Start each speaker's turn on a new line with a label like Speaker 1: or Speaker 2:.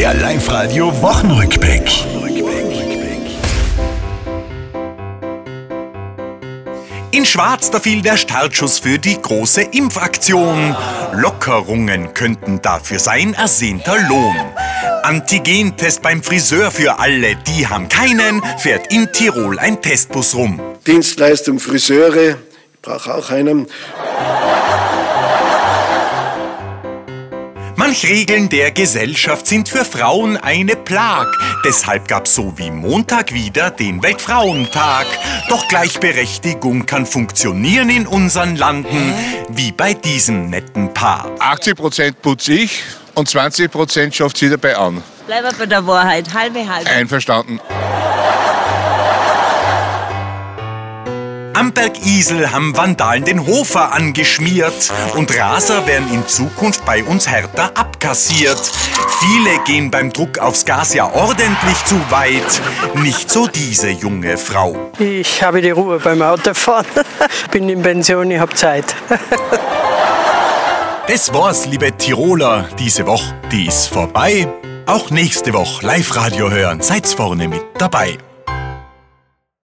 Speaker 1: Der Live-Radio Wochenrückblick.
Speaker 2: In Schwarz, da fiel der Startschuss für die große Impfaktion. Lockerungen könnten dafür sein ersehnter Lohn. Antigentest beim Friseur für alle, die haben keinen, fährt in Tirol ein Testbus rum.
Speaker 3: Dienstleistung Friseure, ich brauche auch einen.
Speaker 2: Regeln der Gesellschaft sind für Frauen eine Plag. Deshalb gab's so wie Montag wieder den Weltfrauentag. Doch Gleichberechtigung kann funktionieren in unseren Landen, wie bei diesem netten Paar.
Speaker 4: 80 Prozent putze ich und 20 Prozent schafft sie dabei an.
Speaker 5: Bleiben wir bei der Wahrheit, halbe halbe.
Speaker 4: Einverstanden.
Speaker 2: Am Berg Isel haben Vandalen den Hofer angeschmiert und Raser werden in Zukunft bei uns härter abkassiert. Viele gehen beim Druck aufs Gas ja ordentlich zu weit. Nicht so diese junge Frau.
Speaker 6: Ich habe die Ruhe beim Autofahren. Bin in Pension, ich habe Zeit.
Speaker 2: Das war's, liebe Tiroler. Diese Woche, die ist vorbei. Auch nächste Woche Live-Radio hören. Seid's vorne mit dabei.